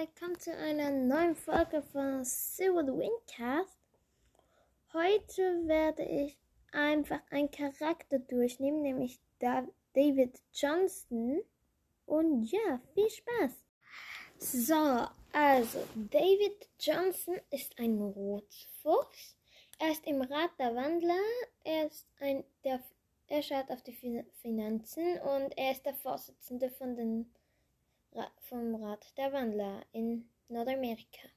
willkommen zu einer neuen Folge von Silver Windcast. Heute werde ich einfach einen Charakter durchnehmen, nämlich David Johnson. Und ja, viel Spaß. So, also David Johnson ist ein Rotfuchs. Er ist im Rat der Wandler. Er ist ein der er schaut auf die Finanzen und er ist der Vorsitzende von den vom Rat der Wandler in Nordamerika.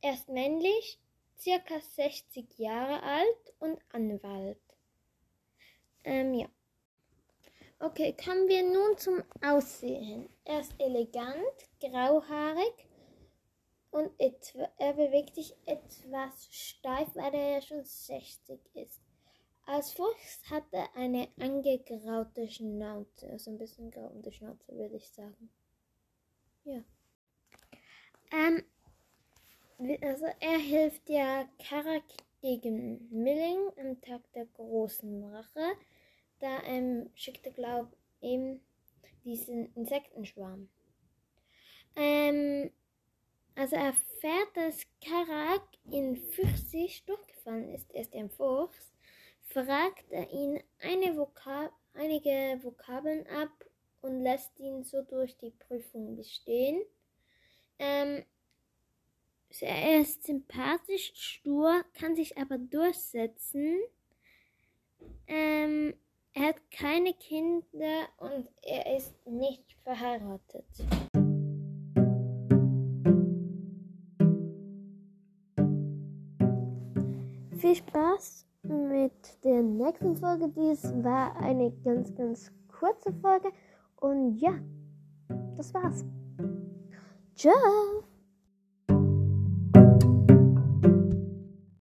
Er ist männlich, circa 60 Jahre alt und Anwalt. Ähm, ja. Okay, kommen wir nun zum Aussehen. Er ist elegant, grauhaarig und etwa, er bewegt sich etwas steif, weil er ja schon 60 ist. Als Fuchs hat er eine angegraute Schnauze, also ein bisschen grau Schnauze, würde ich sagen. Ja. Ähm, also er hilft ja Karak gegen Milling am Tag der großen Rache. Da ähm, schickte Glaub ihm diesen Insektenschwarm. Ähm, also er erfährt, dass Karak in 50 durchgefallen ist. Er ist ein Fuchs. Fragt er ihn Vokab einige Vokabeln ab und lässt ihn so durch die Prüfung bestehen. Ähm, er ist sympathisch, stur, kann sich aber durchsetzen. Ähm, er hat keine Kinder und er ist nicht verheiratet. Viel Spaß mit der nächsten Folge. Dies war eine ganz, ganz kurze Folge. Und ja, das war's. Ciao!